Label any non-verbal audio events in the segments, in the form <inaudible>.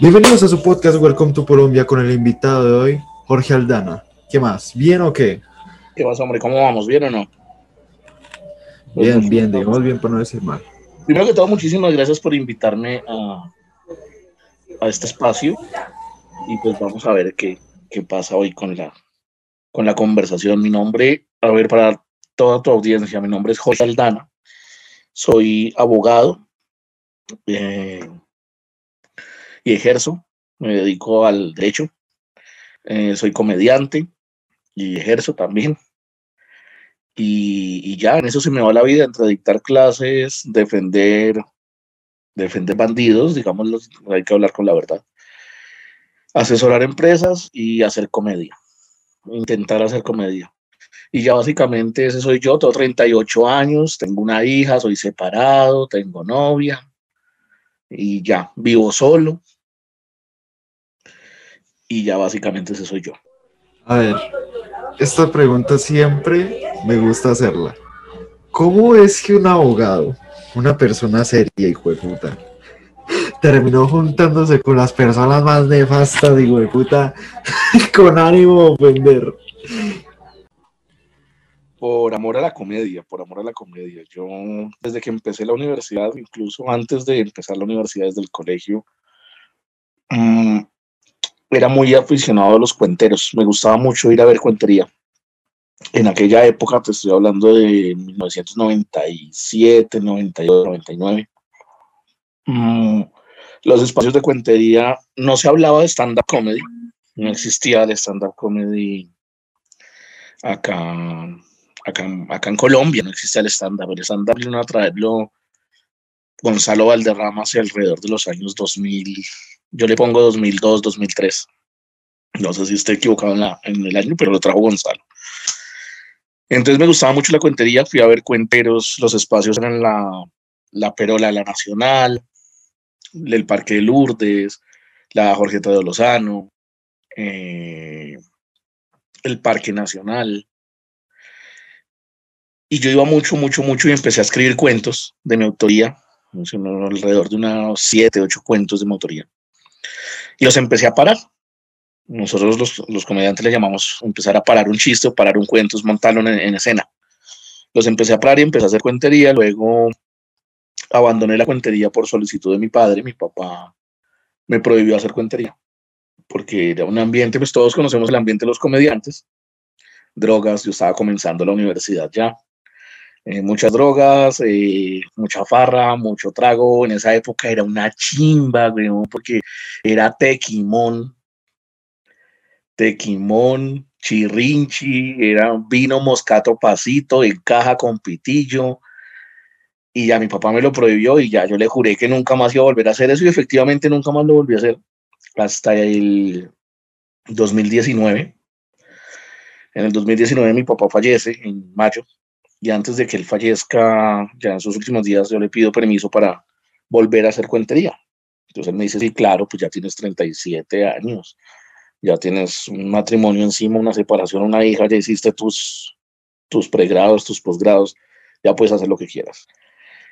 Bienvenidos a su podcast Welcome to Colombia con el invitado de hoy, Jorge Aldana. ¿Qué más? ¿Bien o qué? ¿Qué más, hombre? ¿Cómo vamos? ¿Bien o no? Bien, bien, digamos bien para no decir mal. Primero que todo, muchísimas gracias por invitarme a, a este espacio y pues vamos a ver qué, qué pasa hoy con la, con la conversación. Mi nombre, a ver, para toda tu audiencia, mi nombre es Jorge Aldana, soy abogado eh, y ejerzo, me dedico al derecho, eh, soy comediante y ejerzo también. Y, ya en eso se me va la vida entre dictar clases, defender, defender bandidos, digamos, hay que hablar con la verdad, asesorar empresas y hacer comedia, intentar hacer comedia. Y ya básicamente ese soy yo, tengo 38 años, tengo una hija, soy separado, tengo novia y ya, vivo solo. Y ya básicamente ese soy yo. A ver, esta pregunta siempre me gusta hacerla. ¿Cómo es que un abogado, una persona seria, hijo de puta, terminó juntándose con las personas más nefastas, hijo de puta, <laughs> con ánimo de ofender? Por amor a la comedia, por amor a la comedia. Yo, desde que empecé la universidad, incluso antes de empezar la universidad, desde el colegio, mmm, era muy aficionado a los cuenteros. Me gustaba mucho ir a ver cuentería en aquella época, te estoy hablando de 1997, 98, 99, mmm, los espacios de cuentería no se hablaba de stand-up comedy, no existía el stand-up comedy acá, acá, acá en Colombia, no existía el stand-up, el stand-up vino a traerlo Gonzalo Valderrama hacia alrededor de los años 2000, yo le pongo 2002, 2003. No sé si estoy equivocado en, el año, pero lo trajo Gonzalo. Entonces me gustaba mucho la cuentería, fui a ver cuenteros, los espacios eran la, la Perola la Nacional, el Parque de Lourdes, la Jorgeta de Lozano, eh, el Parque Nacional. Y yo iba mucho, mucho, mucho y empecé a escribir cuentos de mi autoría, alrededor de unos siete, ocho cuentos de mi autoría. Y los empecé a parar nosotros los, los, comediantes le llamamos empezar a parar un chiste o parar un cuento, es montarlo en, en, escena. Los empecé a parar y empecé a hacer cuentería, luego abandoné la cuentería por solicitud de mi padre, mi papá me prohibió hacer cuentería, porque era un ambiente, pues todos conocemos el ambiente de los comediantes, drogas, yo estaba comenzando la universidad ya, eh, muchas drogas, eh, mucha farra, mucho trago, en esa época era una chimba, güey, porque era tequimón, tequimón, chirrinchi, era vino moscato pasito en caja con pitillo. Y ya mi papá me lo prohibió y ya yo le juré que nunca más iba a volver a hacer eso y efectivamente nunca más lo volví a hacer hasta el 2019. En el 2019 mi papá fallece en mayo y antes de que él fallezca, ya en sus últimos días yo le pido permiso para volver a hacer cuentería. Entonces él me dice, sí, claro, pues ya tienes 37 años ya tienes un matrimonio encima, una separación, una hija, ya hiciste tus, tus pregrados, tus posgrados, ya puedes hacer lo que quieras.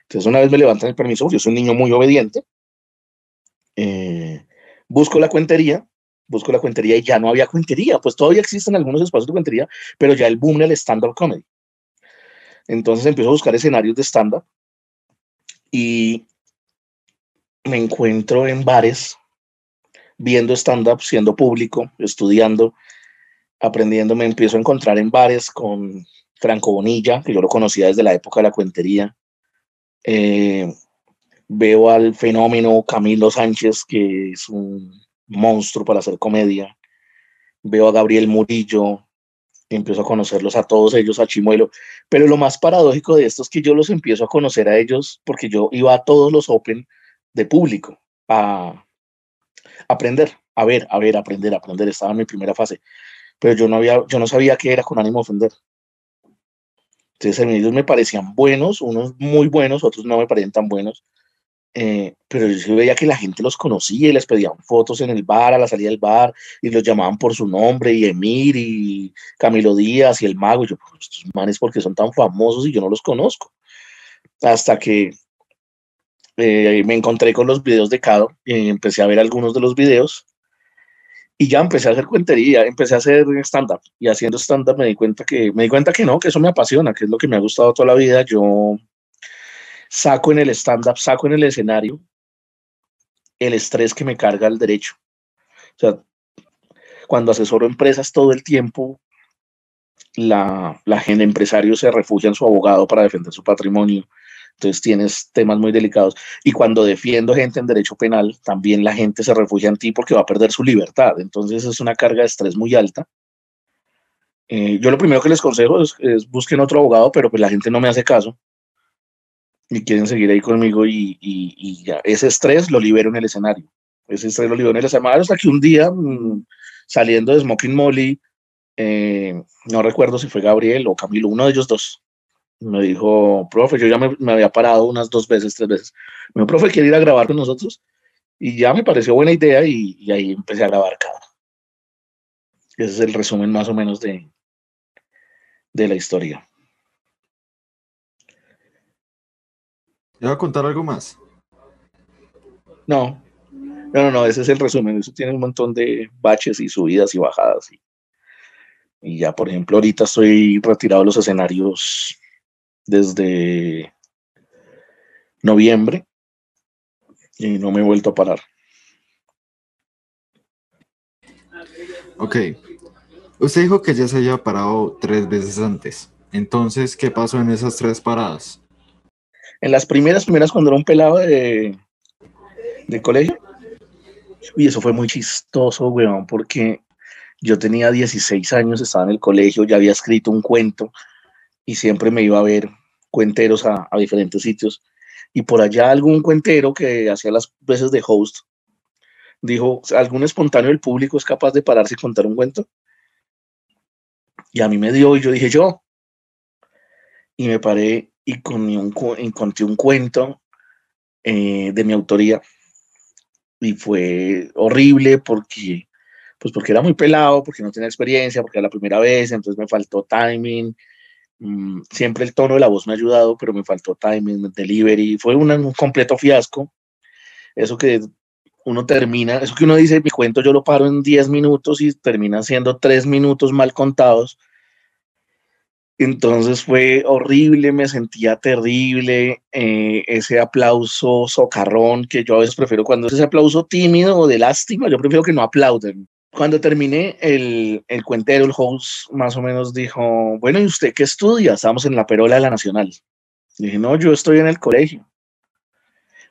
Entonces una vez me levantan el permiso, yo soy un niño muy obediente, eh, busco la cuentería, busco la cuentería y ya no había cuentería, pues todavía existen algunos espacios de cuentería, pero ya el boom del stand-up comedy. Entonces empiezo a buscar escenarios de stand-up y me encuentro en bares viendo stand-up, siendo público, estudiando, aprendiendo, me empiezo a encontrar en bares con Franco Bonilla, que yo lo conocía desde la época de la cuentería. Eh, veo al fenómeno Camilo Sánchez, que es un monstruo para hacer comedia. Veo a Gabriel Murillo, empiezo a conocerlos a todos ellos, a Chimuelo. Pero lo más paradójico de esto es que yo los empiezo a conocer a ellos porque yo iba a todos los Open de público, a, aprender, a ver, a ver, aprender, aprender, estaba en mi primera fase, pero yo no había, yo no sabía qué era con ánimo de ofender. Entonces ellos me parecían buenos, unos muy buenos, otros no me parecían tan buenos, eh, pero yo veía que la gente los conocía y les pedían fotos en el bar, a la salida del bar, y los llamaban por su nombre, y Emir, y Camilo Díaz, y el mago, y yo, pues estos manes porque son tan famosos y yo no los conozco. Hasta que eh, me encontré con los videos de Cado y empecé a ver algunos de los videos y ya empecé a hacer cuentería, empecé a hacer stand-up y haciendo stand-up me di cuenta que me di cuenta que no, que eso me apasiona, que es lo que me ha gustado toda la vida. Yo saco en el stand-up, saco en el escenario el estrés que me carga el derecho. O sea, cuando asesoro empresas todo el tiempo, la, la gente empresario se refugia en su abogado para defender su patrimonio. Entonces tienes temas muy delicados. Y cuando defiendo gente en derecho penal, también la gente se refugia en ti porque va a perder su libertad. Entonces es una carga de estrés muy alta. Eh, yo lo primero que les consejo es, busquen otro abogado, pero pues la gente no me hace caso y quieren seguir ahí conmigo y, y, ya. Ese estrés lo libero en el escenario. Ese estrés lo libero en el escenario hasta que un día, mm, saliendo de Smoking Molly, eh, no recuerdo si fue Gabriel o Camilo, uno de ellos dos, me dijo, profe, yo ya me, había parado unas dos veces, tres veces. Me dijo, profe, ¿quiere ir a grabar con nosotros? Y ya me pareció buena idea y, ahí empecé a grabar cada. Ese es el resumen más o menos de, de la historia. ¿Ya va a contar algo más? No, no, no, no, ese es el resumen. Eso tiene un montón de baches y subidas y bajadas. Y, y ya, por ejemplo, ahorita estoy retirado de los escenarios desde noviembre y no me he vuelto a parar. Ok. Usted dijo que ya se había parado tres veces antes. Entonces, ¿qué pasó en esas tres paradas? En las primeras, primeras cuando era un pelado de, de colegio. Y eso fue muy chistoso, weón, porque yo tenía 16 años, estaba en el colegio, ya había escrito un cuento y siempre me iba a ver cuenteros a, diferentes sitios. Y por allá algún cuentero que hacía las veces de host dijo, ¿algún espontáneo del público es capaz de pararse y contar un cuento? Y a mí me dio y yo dije yo. Y me paré y, con un, conté un cuento eh, de mi autoría. Y fue horrible porque, pues porque era muy pelado, porque no tenía experiencia, porque era la primera vez, entonces me faltó timing, Mm, siempre el tono de la voz me ha ayudado, pero me faltó timing, delivery, fue un completo fiasco. Eso que uno termina, eso que uno dice, mi cuento yo lo paro en 10 minutos y termina siendo 3 minutos mal contados. Entonces fue horrible, me sentía terrible, eh, ese aplauso socarrón que yo a veces prefiero cuando es ese aplauso tímido o de lástima, yo prefiero que no aplauden cuando terminé, el, el, cuentero, el host, más o menos dijo, bueno, ¿y usted qué estudia? Estábamos en la perola de la Nacional. dije, no, yo estoy en el colegio.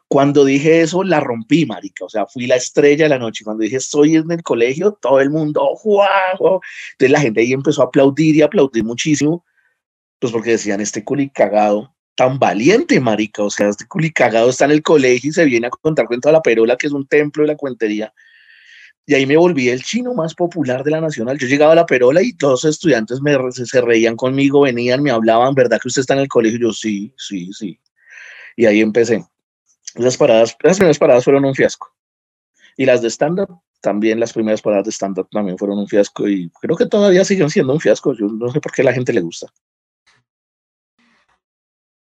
Cuando dije eso, la rompí, marica. O sea, fui la estrella de la noche. Cuando dije, estoy en el colegio, todo el mundo, ¡guau! Entonces la gente ahí empezó a aplaudir y aplaudir muchísimo. Pues porque decían, este culi cagado, tan valiente, marica. O sea, este culi cagado está en el colegio y se viene a contar cuento a la perola, que es un templo de la cuentería y ahí me volví el chino más popular de la nacional. Yo llegaba a la perola y todos los estudiantes se reían conmigo, venían, me hablaban, ¿verdad que usted está en el colegio? Yo, sí, sí, sí. Y ahí empecé. Las primeras paradas fueron un fiasco. Y las de stand-up, también las primeras paradas de stand-up también fueron un fiasco y creo que todavía siguen siendo un fiasco. Yo no sé por qué la gente le gusta.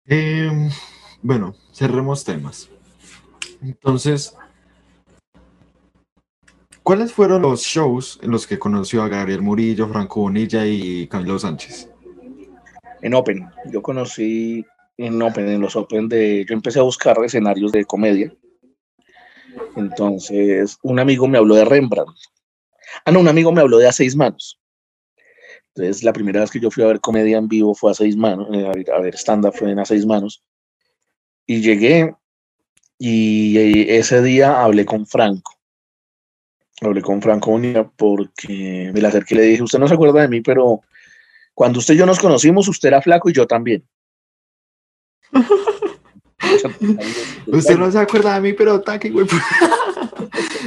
Em, bueno, cerremos temas. Entonces, ¿Cuáles fueron los shows en los que conoció a Gabriel Murillo, Franco Bonilla y Camilo Sánchez? En Open. Yo conocí en Open, en los Open de. Yo empecé a buscar escenarios de comedia. Entonces, un amigo me habló de Rembrandt. Ah, no, un amigo me habló de A Seis Manos. Entonces, la primera vez que yo fui a ver comedia en vivo fue a Seis Manos, eh, a ver stand-up fue en A Seis Manos. Y llegué y eh, ese día hablé con Franco hablé con Franco Bonilla porque me la acerqué y le dije, usted no se acuerda de mí, pero cuando usted y yo nos conocimos, usted era flaco y yo también. <laughs> usted no se acuerda de mí, pero taque, güey.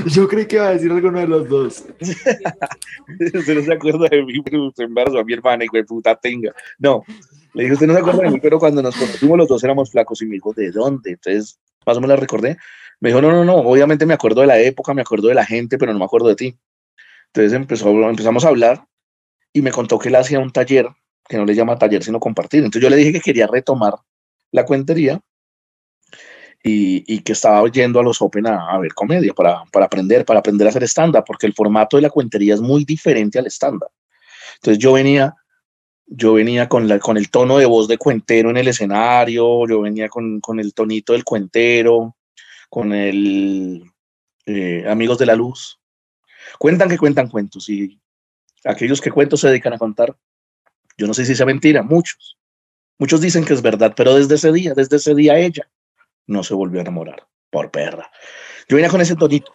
Yo creí que iba a decir alguno de los dos. <laughs> usted no se acuerda de mí, pero usted embarazó a mi hermana y güey, puta tenga. No, le dije, usted no se acuerda de mí, pero cuando nos conocimos los dos éramos flacos y me dijo, ¿de dónde? Entonces, más o menos la recordé. Me dijo, no, no, no, obviamente me acuerdo de la época, me acuerdo de la gente, pero no me acuerdo de ti. Entonces empezó, empezamos a hablar y me contó que él hacía un taller, que no le llama taller, sino compartir. Entonces yo le dije que quería retomar la cuentería y, que estaba yendo a los Open a, ver comedia para, para, aprender, para aprender a hacer stand-up, porque el formato de la cuentería es muy diferente al stand-up. Entonces yo venía, yo venía con, la, con el tono de voz de cuentero en el escenario, yo venía con, con el tonito del cuentero, con el eh, Amigos de la Luz. Cuentan que cuentan cuentos y aquellos que cuentos se dedican a contar, yo no sé si sea mentira, muchos. Muchos dicen que es verdad, pero desde ese día, desde ese día ella no se volvió a enamorar, por perra. Yo venía con ese tonito.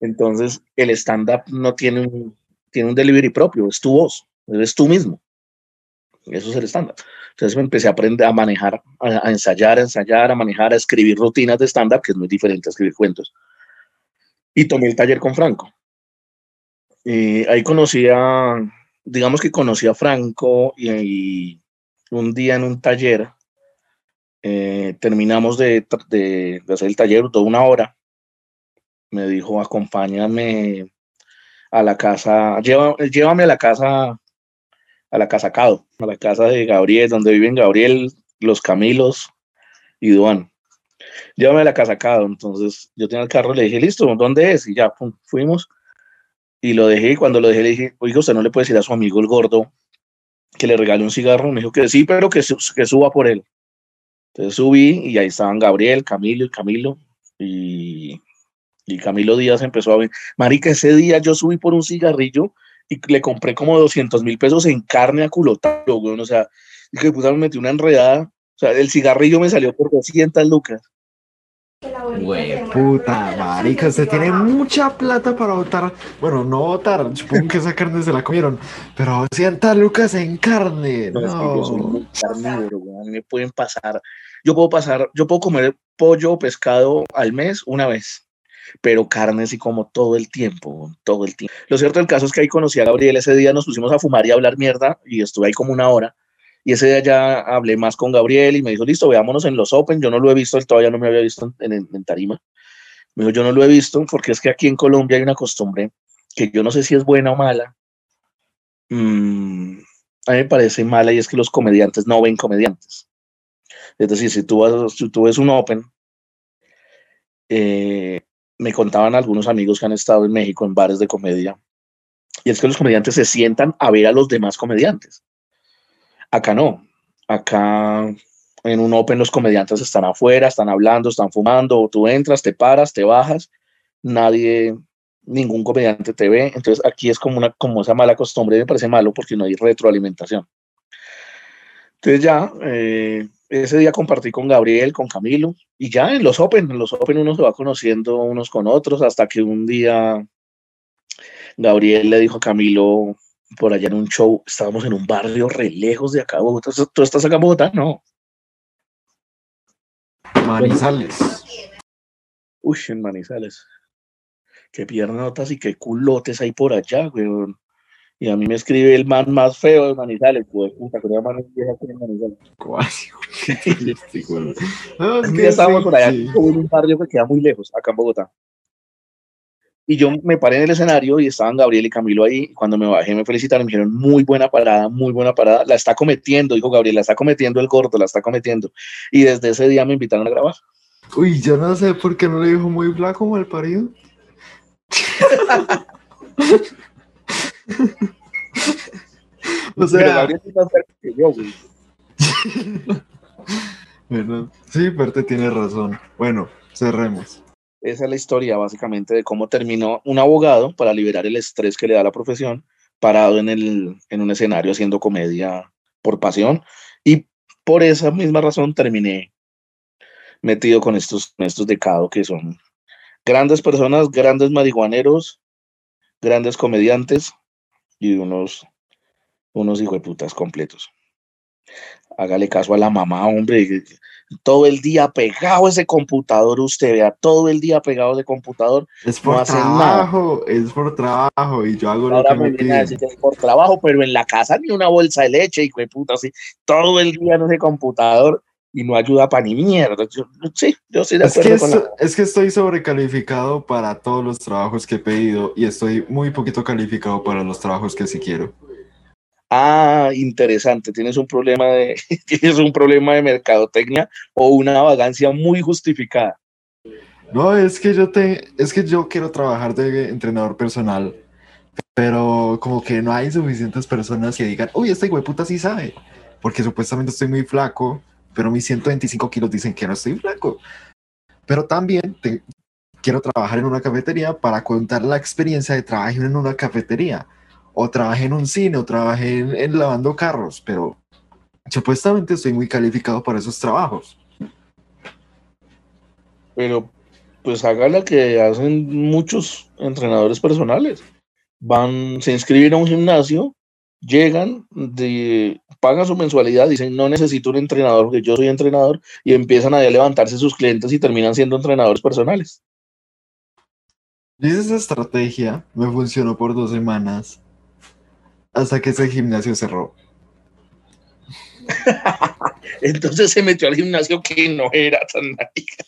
Entonces, el stand-up no tiene un, tiene un delivery propio, es tu voz, eres tú mismo. Eso es el stand-up. Entonces me empecé a aprender a manejar, a, ensayar, a ensayar, a manejar, a escribir rutinas de stand-up, que es muy diferente a escribir cuentos. Y tomé el taller con Franco. Y ahí conocí a, digamos que conocí a Franco y un día en un taller eh, terminamos de, de, hacer el taller, toda una hora. Me dijo, acompáñame a la casa, llévame a la casa, a la casa Cado, a la casa de Gabriel, donde viven Gabriel, los Camilos y Duan. Llévame a la casa Cado. Entonces yo tenía el carro, le dije, listo, ¿dónde es? Y ya, fuimos. Y lo dejé, y cuando lo dejé le dije, oiga, usted no le puede decir a su amigo el gordo que le regale un cigarro. Me dijo que sí, pero que, que suba por él. Entonces subí y ahí estaban Gabriel, Camilo y Camilo. Y, y Camilo Díaz empezó a ver. Marica, ese día yo subí por un cigarrillo y le compré como 200 mil pesos en carne a culotado, O sea, y que puta me metí una enredada. O sea, el cigarrillo me salió por 200 lucas. Güey, puta, marica, usted tiene mucha plata para votar. Bueno, no votar, supongo que esa carne se la comieron, pero 200 lucas en carne. No, no. carnívoro, me pueden pasar. Yo puedo pasar, yo puedo comer pollo o pescado al mes una vez, pero carne sí como todo el tiempo, todo el tiempo. Lo cierto del caso es que ahí conocí a Gabriel, ese día nos pusimos a fumar y a hablar mierda y estuve ahí como una hora y ese día ya hablé más con Gabriel y me dijo, listo, veámonos en los Open. Yo no lo he visto, él todavía no me había visto en, Tarima. Me dijo, yo no lo he visto porque es que aquí en Colombia hay una costumbre que yo no sé si es buena o mala. Mm, a mí me parece mala y es que los comediantes no ven comediantes. Es decir, si tú, vas, si tú ves un Open, eh, me contaban algunos amigos que han estado en México en bares de comedia, y es que los comediantes se sientan a ver a los demás comediantes. Acá no. Acá en un Open los comediantes están afuera, están hablando, están fumando, tú entras, te paras, te bajas, nadie, ningún comediante te ve. Entonces aquí es como, una, como esa mala costumbre, me parece malo porque no hay retroalimentación. Entonces ya, eh, ese día compartí con Gabriel, con Camilo, y ya en los Open, en los Open uno se va conociendo unos con otros, hasta que un día Gabriel le dijo a Camilo, por allá en un show, estábamos en un barrio re lejos de acá, Bogotá. ¿Tú estás acá en Bogotá? No. Manizales. Uy, en Manizales. Qué piernotas y qué culotes hay por allá, weón. Y a mí me escribe el man más feo de Manizales, puta, que man vieja <laughs> que Manizales. Cuasi, no, es que estábamos por allá, en un barrio que queda muy lejos, acá en Bogotá. Y yo me paré en el escenario y estaban Gabriel y Camilo ahí. Cuando me bajé me felicitaron, me dijeron, muy buena parada, muy buena parada. La está cometiendo, dijo Gabriel, la está cometiendo el gordo, la está cometiendo. Y desde ese día me invitaron a grabar. Uy, yo no sé por qué no le dijo muy flaco mal parido. <laughs> o sea, pero Gabriel es más que yo, güey. <laughs> bueno, sí, te tiene razón. Bueno, cerremos. Esa es la historia básicamente de cómo terminó un abogado para liberar el estrés que le da la profesión, parado en, el, en un escenario haciendo comedia por pasión. Y por esa misma razón terminé metido con estos, estos de que son grandes personas, grandes marihuaneros, grandes comediantes y unos, unos putas completos. Hágale caso a la mamá, hombre todo el día pegado ese computador, usted vea, todo el día pegado ese computador. Es por trabajo, es por trabajo, y yo hago lo que me, piden. es por trabajo, pero en la casa ni una bolsa de leche, y puta, así, todo el día en ese computador y no ayuda para ni mierda. sí, yo sí de es que, es que estoy sobrecalificado para todos los trabajos que he pedido y estoy muy poquito calificado para los trabajos que sí quiero. Ah, interesante, tienes un problema de, <laughs> tienes un problema de mercadotecnia o una vagancia muy justificada. No, es que yo te, es que yo quiero trabajar de entrenador personal, pero como que no hay suficientes personas que digan, uy, este puta sí sabe, porque supuestamente estoy muy flaco, pero mis 125 kilos dicen que no estoy flaco. Pero también quiero trabajar en una cafetería para contar la experiencia de trabajar en una cafetería, o trabajé en un cine, o trabajé en lavando carros, pero supuestamente estoy muy calificado para esos trabajos. Pero pues haga la que hacen muchos entrenadores personales. Van, se inscriben a un gimnasio, llegan, de, pagan su mensualidad, dicen no necesito un entrenador porque yo soy entrenador y empiezan a levantarse sus clientes y terminan siendo entrenadores personales. Esa estrategia me funcionó por dos semanas hasta que ese gimnasio cerró. <laughs> Entonces se metió al gimnasio que no era tan marica.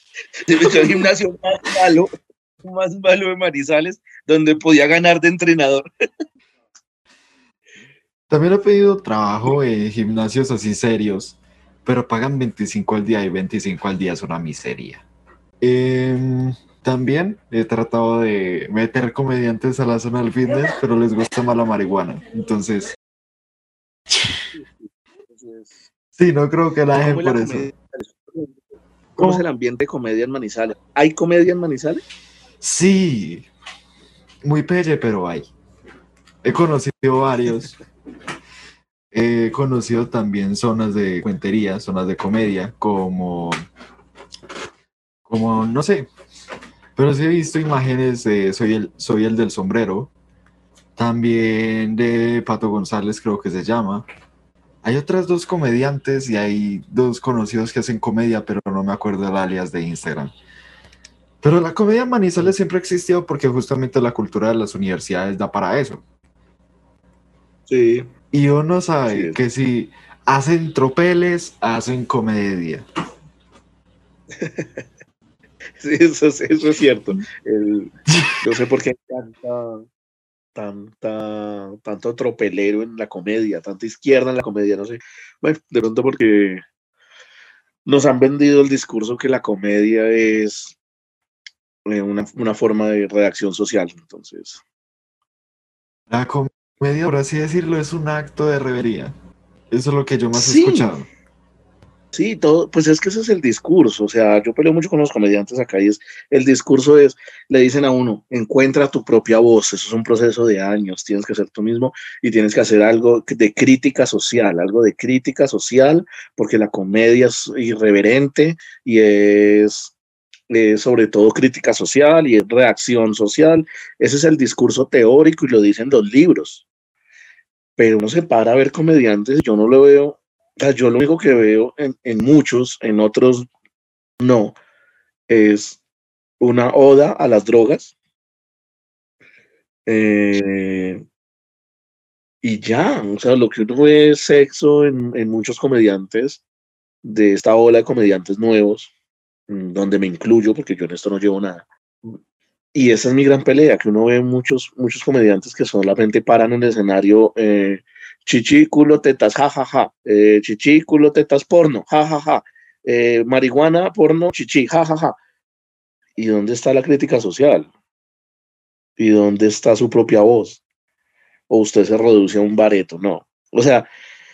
Se metió al gimnasio más malo, más malo de Marizales, donde podía ganar de entrenador. También he pedido trabajo en gimnasios así serios, pero pagan 25 al día y 25 al día es una miseria. Em, también he tratado de meter comediantes a la zona del fitness, pero les gusta más la marihuana. Entonces, Sí, no creo que la gente por eso. ¿Cómo, es el ambiente de comedia en Manizales? ¿Hay comedia en Manizales? Sí, muy pelle, pero hay. He conocido varios. <laughs> He conocido también zonas de cuentería, zonas de comedia, como, como, no sé, pero sí he visto imágenes de Soy el, soy el del sombrero, también de Pato González creo que se llama, hay otras dos comediantes y hay dos conocidos que hacen comedia, pero no me acuerdo el alias de Instagram. Pero la comedia en Manizales siempre ha existido porque justamente la cultura de las universidades da para eso. Sí. Y uno sabe que si hacen tropeles, hacen comedia. <laughs> sí, eso, es cierto. no sé por qué tanta, tanta, tanto tropelero en la comedia, tanta izquierda en la comedia, no sé. Bueno, de pronto porque nos han vendido el discurso que la comedia es eh, una, una forma de redacción social, entonces. La comedia, por así decirlo, es un acto de revería. Eso es lo que yo más he escuchado. Sí, todo, pues es que ese es el discurso, o sea, yo peleo mucho con los comediantes acá y es, el discurso es, le dicen a uno, encuentra tu propia voz, eso es un proceso de años, tienes que ser tú mismo y tienes que hacer algo de crítica social, algo de crítica social, porque la comedia es irreverente y es, sobre todo crítica social y es reacción social, ese es el discurso teórico y lo dicen los libros, pero uno se para a ver comediantes, yo no lo veo yo lo único que veo en, muchos, en otros no, es una oda a las drogas. Eh, y ya, o sea, lo que uno ve es sexo en, en, muchos comediantes de esta ola de comediantes nuevos, mm, donde me incluyo, porque yo en esto no llevo nada. Y esa es mi gran pelea, que uno ve muchos, muchos comediantes que solamente paran en el escenario eh, chichi, culo, tetas, jajaja, ja, ja. eh, chichi, culo, tetas, porno, jajaja, ja, ja. eh, marihuana, porno, chichi, jajaja. Ja, ¿Y dónde está la crítica social? ¿Y dónde está su propia voz? ¿O usted se reduce a un bareto? No. O sea,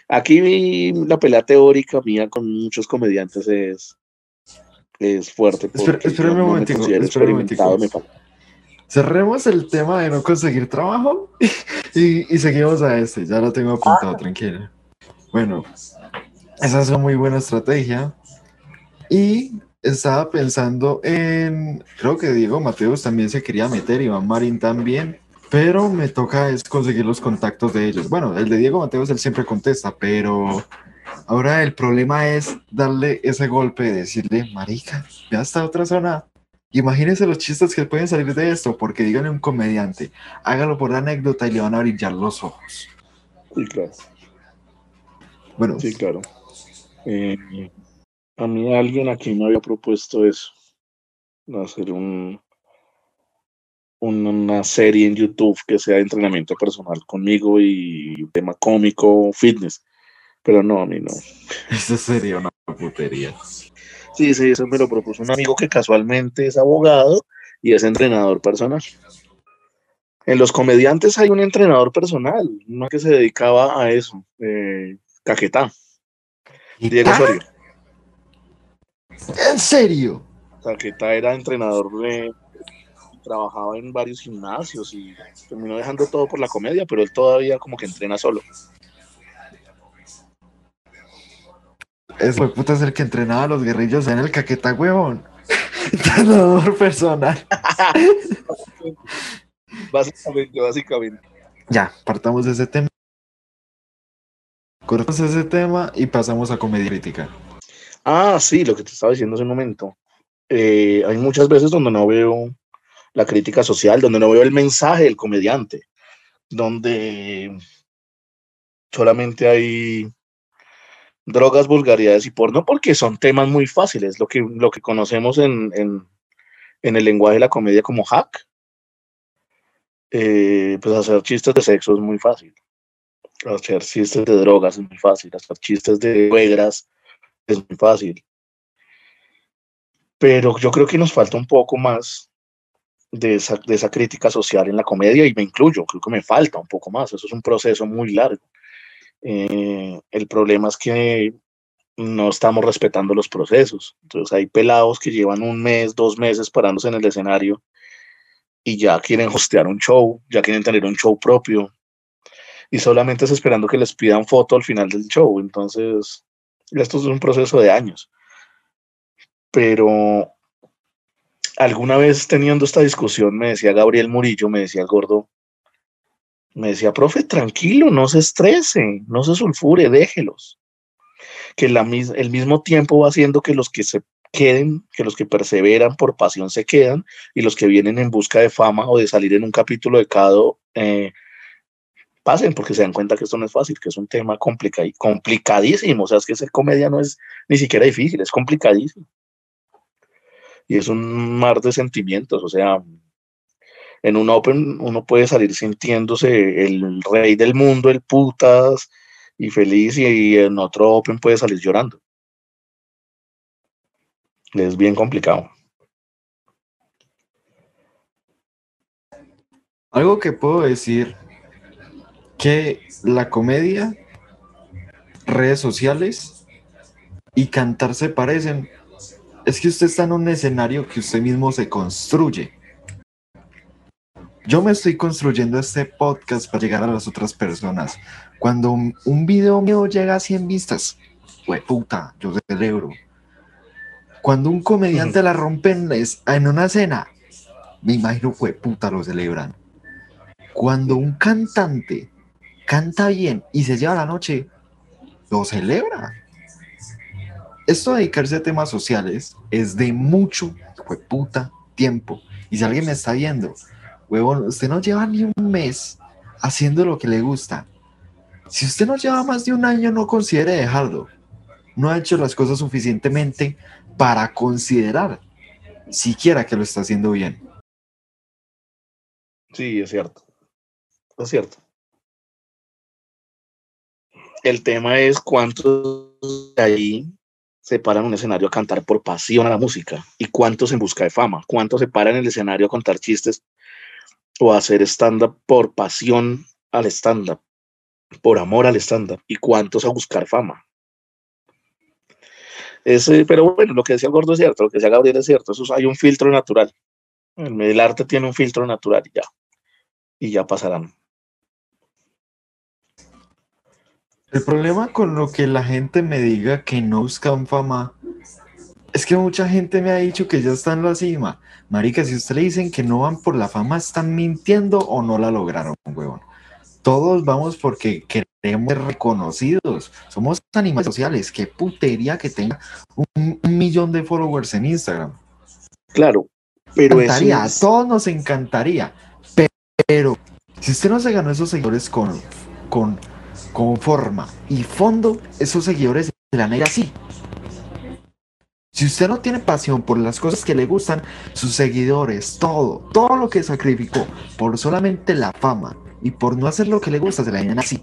aquí la pelea teórica mía con muchos comediantes es, es fuerte. Espera, un momentico, espera un momentico. Cerremos el tema de no conseguir trabajo y, seguimos a este. Ya lo tengo apuntado, ah. tranquilo. Bueno, esa es una muy buena estrategia. Y estaba pensando en, creo que Diego Mateos también se quería meter, Iván Marín también, pero me toca es conseguir los contactos de ellos. Bueno, el de Diego Mateos él siempre contesta, pero ahora el problema es darle ese golpe, decirle, marica, ya está otra zona, Imagínense los chistes que pueden salir de esto, porque díganle a un comediante, hágalo por anécdota y le van a brillar los ojos. Sí, claro. Bueno. Sí, claro. Eh, a mí alguien aquí me había propuesto eso, hacer un, una serie en YouTube que sea de entrenamiento personal conmigo y tema cómico, fitness. Pero no, a mí no. <laughs> Eso sería una putería. Sí, sí, eso me lo propuso un amigo que casualmente es abogado y es entrenador personal. En los comediantes hay un entrenador personal, uno que se dedicaba a eso, eh, Caquetá. Diego Osorio. ¿En serio? Caquetá era entrenador de, trabajaba en varios gimnasios y terminó dejando todo por la comedia, pero él todavía como que entrena solo. Ese puta es el que entrenaba a los guerrillos en el caqueta, huevón. <laughs> Entrenador personal. <laughs> básicamente, básicamente. Ya, partamos de ese tema. Cortamos ese tema y pasamos a comedia crítica. Ah, sí, lo que te estaba diciendo hace un momento. Eh, hay muchas veces donde no veo la crítica social, donde no veo el mensaje del comediante, donde solamente hay drogas, vulgaridades y porno, porque son temas muy fáciles, lo que, lo que conocemos en, en, en el lenguaje de la comedia como hack. Eh, pues hacer chistes de sexo es muy fácil. Hacer chistes de drogas es muy fácil. Hacer chistes de suegras es muy fácil. Pero yo creo que nos falta un poco más de esa, de esa crítica social en la comedia y me incluyo, creo que me falta un poco más. Eso es un proceso muy largo. Eh, el problema es que no estamos respetando los procesos. Entonces hay pelados que llevan un mes, dos meses parándose en el escenario y ya quieren hostear un show, ya quieren tener un show propio y solamente es esperando que les pidan foto al final del show. Entonces, esto es un proceso de años. Pero alguna vez teniendo esta discusión me decía Gabriel Murillo, me decía el gordo, me decía, profe, tranquilo, no se estrese, no se sulfure, déjelos. Que la, el mismo tiempo va haciendo que los que se queden, que los que perseveran por pasión se quedan y los que vienen en busca de fama o de salir en un capítulo de cada eh, pasen porque se dan cuenta que esto no es fácil, que es un tema complicadísimo. O sea, es que ser comedia no es ni siquiera difícil, es complicadísimo. Y es un mar de sentimientos, o sea, en un Open uno puede salir sintiéndose el rey del mundo, el putas y feliz, y en otro Open puede salir llorando. Es bien complicado. Algo que puedo decir que la comedia, redes sociales y cantar se parecen. Es que usted está en un escenario que usted mismo se construye. Yo me estoy construyendo este podcast para llegar a las otras personas. Cuando un, video mío llega a 100 vistas, pues puta, yo celebro. Cuando un comediante la rompe en, una cena, me imagino fue puta lo celebran. Cuando un cantante canta bien y se lleva la noche, lo celebra. Esto de dedicarse a temas sociales es de mucho, fue puta, tiempo. Y si alguien me está viendo, huevón, usted no lleva ni un mes haciendo lo que le gusta. Si usted no lleva más de un año, no considere dejarlo. No ha hecho las cosas suficientemente para considerar siquiera que lo está haciendo bien. Sí, es cierto. Es cierto. El tema es cuántos de ahí se paran en un escenario a cantar por pasión a la música y cuántos en busca de fama, cuántos se paran en el escenario a contar chistes o hacer stand-up por pasión al stand-up, por amor al stand-up, y cuántos a buscar fama. Ese, pero bueno, lo que decía el gordo es cierto, lo que decía Gabriel es cierto, eso hay un filtro natural. El arte tiene un filtro natural y ya, y ya pasarán. El problema con lo que la gente me diga que no buscan fama es que mucha gente me ha dicho que ya está en la cima. Marica, si usted le dicen que no van por la fama, están mintiendo o no la lograron, huevón. Todos vamos porque queremos ser reconocidos. Somos animales sociales. Qué putería que tenga un, millón de followers en Instagram. Claro, pero A todos nos encantaría. Pero, si usted no se ganó esos seguidores con, con, con forma y fondo, esos seguidores se la así Si usted no tiene pasión por las cosas que le gustan, sus seguidores, todo, todo lo que sacrificó por solamente la fama y por no hacer lo que le gusta, se la vienen así.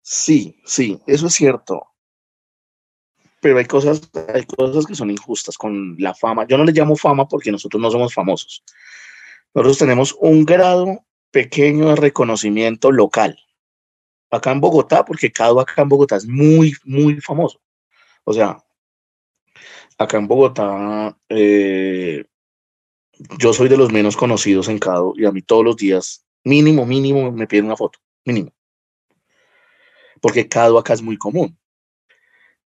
Sí, sí, eso es cierto. Pero hay cosas, hay cosas que son injustas con la fama. Yo no le llamo fama porque nosotros no somos famosos. Nosotros tenemos un grado pequeño de reconocimiento local. Acá en Bogotá, porque Cado acá en Bogotá es muy, muy famoso. O sea, acá en Bogotá, eh, yo soy de los menos conocidos en Cado y a mí todos los días, mínimo, mínimo, me piden una foto, mínimo. Porque Cado acá es muy común.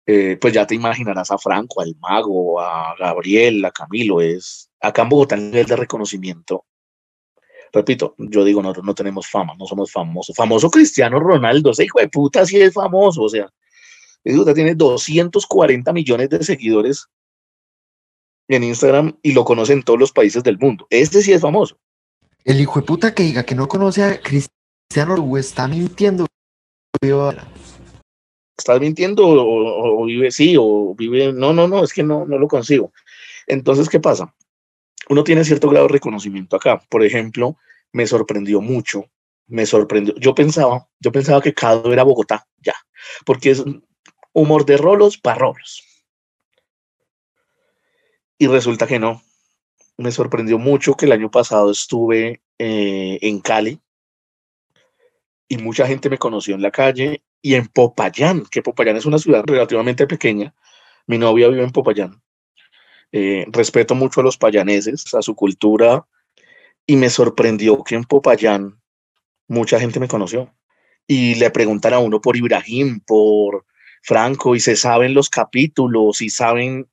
Eh, pues ya te imaginarás a Franco, al Mago, a Gabriel, a Camilo, es acá en Bogotá el nivel de reconocimiento. Repito, yo digo, nosotros no tenemos fama, no somos famosos. Famoso Cristiano Ronaldo, ese hijo de puta sí es famoso, o sea, tiene 240 millones de seguidores en Instagram y lo conocen todos los países del mundo. Este sí es famoso. El hijo de puta que diga que no conoce a Cristiano o está mintiendo. ¿Estás mintiendo o, vive sí o vive? No, no, no, es que no, no lo consigo. Entonces, ¿qué pasa? Uno tiene cierto grado de reconocimiento acá. Por ejemplo, me sorprendió mucho, me sorprendió. Yo pensaba, yo pensaba que Cado era Bogotá, ya, porque es humor de rolos para rolos. Y resulta que no. Me sorprendió mucho que el año pasado estuve eh, en Cali y mucha gente me conoció en la calle y en Popayán, que Popayán es una ciudad relativamente pequeña. Mi novia vive en Popayán. Eh, respeto mucho a los payaneses, a su cultura, y me sorprendió que en Popayán mucha gente me conoció. Y le preguntan a uno por Ibrahim, por Franco y se saben los capítulos y saben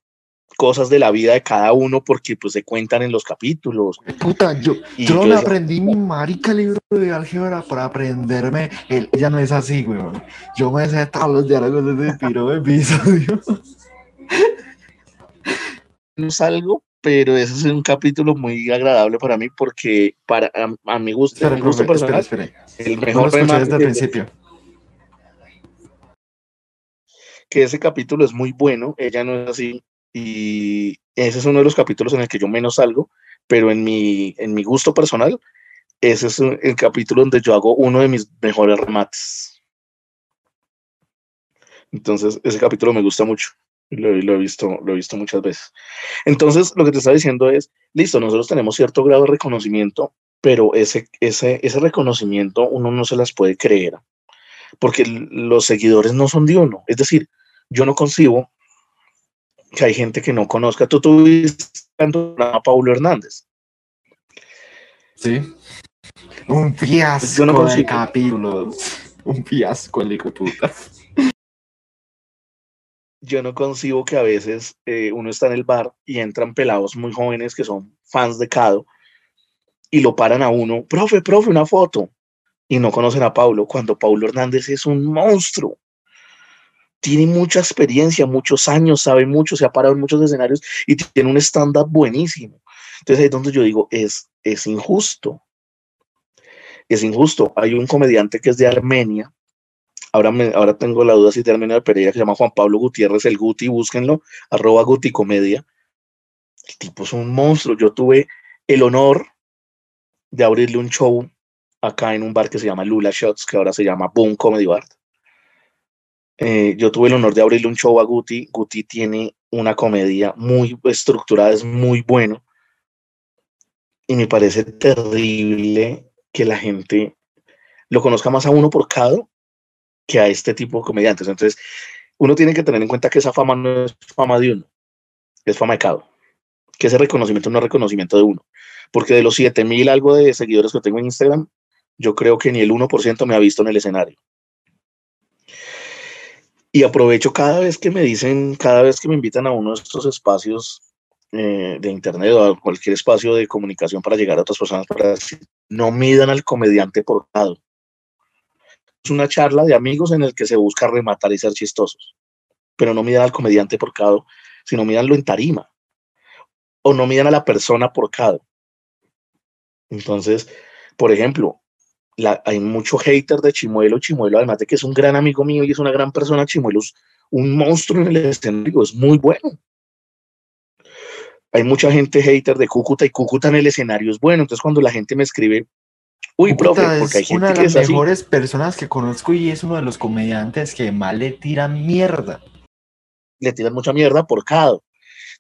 cosas de la vida de cada uno porque pues se cuentan en los capítulos. Puta, yo, yo no me aprendí mi marica libro de álgebra para aprenderme, el, ya no es así, weón. Yo me sé todos los diálogos de ese piro de episodio. <laughs> No salgo, pero ese es un capítulo muy agradable para mí porque para a, mi gusto, gusto personal, el mejor desde el principio que ese capítulo es muy bueno, ella no es así, y ese es uno de los capítulos en el que yo menos salgo, pero en mi, en mi gusto personal, ese es el capítulo donde yo hago uno de mis mejores remates. Entonces, ese capítulo me gusta mucho. Lo, he visto, lo he visto muchas veces. Entonces, lo que te está diciendo es, listo, nosotros tenemos cierto grado de reconocimiento, pero ese, ese, ese reconocimiento uno no se las puede creer, porque los seguidores no son de uno. Es decir, yo no concibo que hay gente que no conozca. Tú tuviste a Paulo Hernández. Sí. Un fiasco yo no de capítulos. Un fiasco el hijo de puta. Yo no concibo que a veces eh, uno está en el bar y entran pelados muy jóvenes que son fans de Cado y lo paran a uno, profe, profe, una foto. Y no conocen a Paulo, cuando Paulo Hernández es un monstruo tiene mucha experiencia, muchos años, sabe mucho, se ha parado en muchos escenarios y tiene un stand-up buenísimo. Entonces ahí es donde yo digo, es, es injusto. Es injusto. Hay un comediante que es de Armenia. Ahora, me, ahora tengo la duda si es de Armenia de Pereira, que se llama Juan Pablo Gutiérrez, el Guti, búsquenlo, arroba Guti Comedia. El tipo es un monstruo. Yo tuve el honor de abrirle un show acá en un bar que se llama Lula Shots, que ahora se llama Boom Comedy Bar eh, yo tuve el honor de abrirle un show a Guti. Guti tiene una comedia muy estructurada, es muy bueno. Y me parece terrible que la gente lo conozca más a uno por Cado que a este tipo de comediantes. Entonces, uno tiene que tener en cuenta que esa fama no es fama de uno, es fama de Cado. Que ese reconocimiento no es reconocimiento de uno. Porque de los 7000 algo de seguidores que tengo en Instagram, yo creo que ni el 1% me ha visto en el escenario. Y aprovecho cada vez que me dicen, cada vez que me invitan a uno de estos espacios eh, de internet o a cualquier espacio de comunicación para llegar a otras personas, para decir, no midan al comediante por lado. Es una charla de amigos en el que se busca rematar y ser chistosos, pero no midan al comediante por cada, sino midanlo en tarima. O no midan a la persona por cada. Entonces, por ejemplo, hay mucho hater de Chimuelo. Chimuelo, además de que es un gran amigo mío y es una gran persona, Chimuelo es un monstruo en el escenario, es muy bueno. Hay mucha gente hater de Cúcuta y Cúcuta en el escenario es bueno. Entonces, cuando la gente me escribe, uy, profe, porque hay gente una de que las es así. mejores personas que conozco y es uno de los comediantes que más le tiran mierda. le tiran mucha mierda por cada.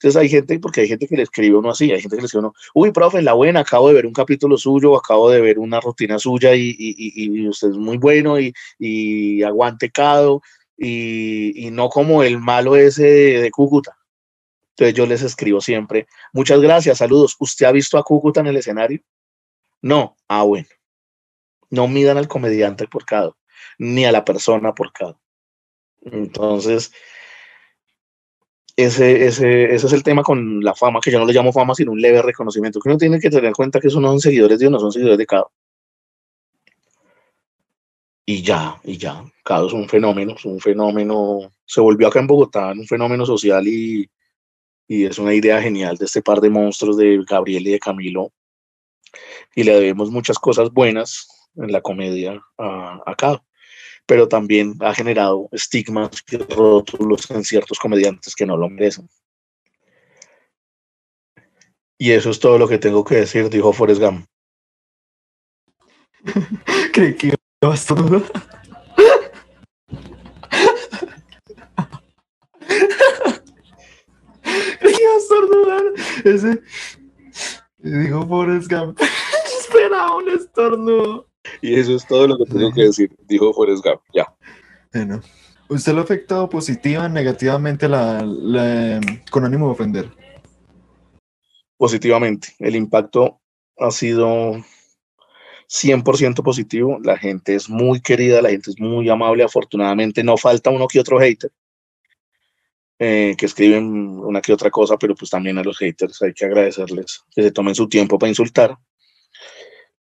Entonces hay gente, porque hay gente que le escribe uno así, hay gente que le escribe uno, uy, profe, la buena, acabo de ver un capítulo suyo, acabo de ver una rutina suya y, y- y- usted es muy bueno y, y aguante cado y, y no como el malo ese de, de Cúcuta. Entonces yo les escribo siempre, muchas gracias, saludos. ¿Usted ha visto a Cúcuta en el escenario? No, ah, bueno. No midan al comediante por cada, ni a la persona por cada. Entonces, ese, ese, ese es el tema con la fama, que yo no le llamo fama, sino un leve reconocimiento, que uno tiene que tener en cuenta que no son seguidores de uno, son seguidores de cada. Y ya, y ya, cada es un fenómeno, es un fenómeno, se volvió acá en Bogotá un fenómeno social y, y es una idea genial de este par de monstruos de Gabriel y de Camilo. Y le debemos muchas cosas buenas en la comedia a, a Cado pero también ha generado estigmas y rótulos en ciertos comediantes que no lo merecen. Y eso es todo lo que tengo que decir, dijo Forrest Gump. <laughs> Creí que iba a estornudar. <laughs> Creí que a estornudar. Ese. Dijo Forrest Gump. <laughs> Esperaba un estornudo. <laughs> Y eso es todo lo que tengo que decir, dijo Forrest Gump. Ya. Bueno, ¿usted lo ha afectado positiva o negativamente la, la- con ánimo de ofender? Positivamente. El impacto ha sido 100% positivo. La gente es muy querida, la gente es muy amable. Afortunadamente no falta uno que otro hater. eh, que escriben una que otra cosa, pero pues también a los haters hay que agradecerles que se tomen su tiempo para insultar.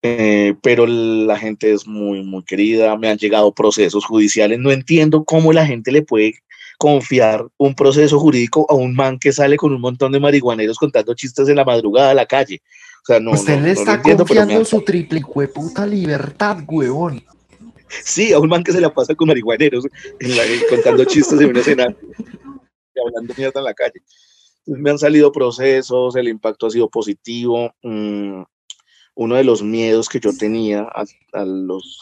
Eh, pero la gente es muy, muy querida. Me han llegado procesos judiciales. No entiendo cómo la gente le puede confiar un proceso jurídico a un man que sale con un montón de marihuaneros contando chistes en la madrugada a la calle. O sea, no, Usted no- le no está entiendo, confiando han- su triple hueputa libertad, huevón. Sí, a un man que se la pasa con marihuaneros en la- contando chistes en un escenario y hablando mierda en la calle. Me han salido procesos, el impacto ha sido positivo. mm, uno de los miedos que yo tenía a, a los,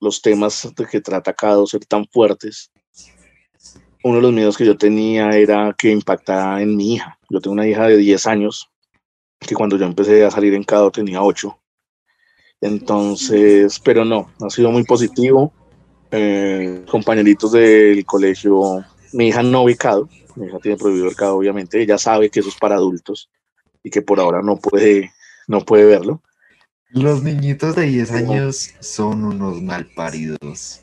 los temas de que trata Cado ser tan fuertes, uno de los miedos que yo tenía era que impactara en mi hija. Yo tengo una hija de 10 años, que cuando yo empecé a salir en Cado tenía 8. Entonces, pero no, ha sido muy positivo. Eh, compañeritos del colegio, mi hija no ve Cado, mi hija tiene prohibido el Cado, obviamente, ella sabe que eso es para adultos y que por ahora no puede, no puede verlo. Los niñitos de 10 años son unos malparidos.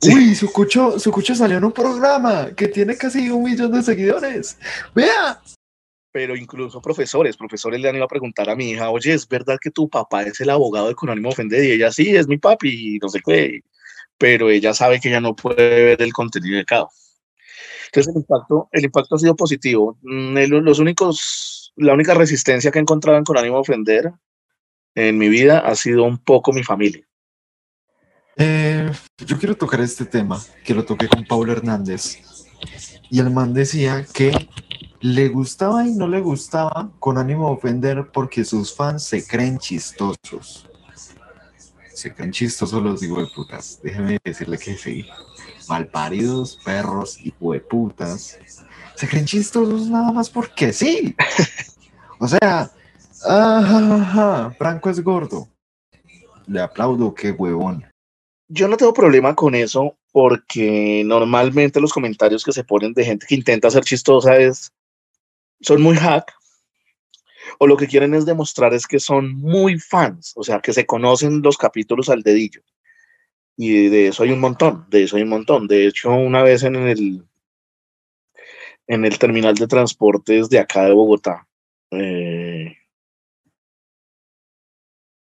Sí. Uy, su cucho, su cucho salió en un programa que tiene casi un millón de seguidores. Vea. Pero incluso profesores, profesores le han ido a preguntar a mi hija, oye, ¿es verdad que tu papá es el abogado de Conánimo Ofender? Y ella, sí, es mi papi, y no sé qué. Pero ella sabe que ella no puede ver el contenido de cada. Entonces el impacto, el impacto ha sido positivo. Mm, los únicos, la única resistencia que he encontrado en Conánimo Ofender en mi vida ha sido un poco mi familia. Eh, yo quiero tocar este tema, que lo toqué con Paulo Hernández. Y el man decía que le gustaba y no le gustaba con ánimo de ofender porque sus fans se creen chistosos. Se creen chistosos los digo de putas. Déjeme decirle que sí. Malparidos, perros y putas. Se creen chistosos nada más porque sí. O sea, ajá, Franco es gordo. Le aplaudo, qué huevón. Yo no tengo problema con eso porque normalmente los comentarios que se ponen de gente que intenta ser chistosa es, son muy hack o lo que quieren es demostrar es que son muy fans, o sea, que se conocen los capítulos al dedillo. Y de eso hay un montón, de eso hay un montón. De hecho, una vez en el, en el terminal de transportes de acá de Bogotá, eh,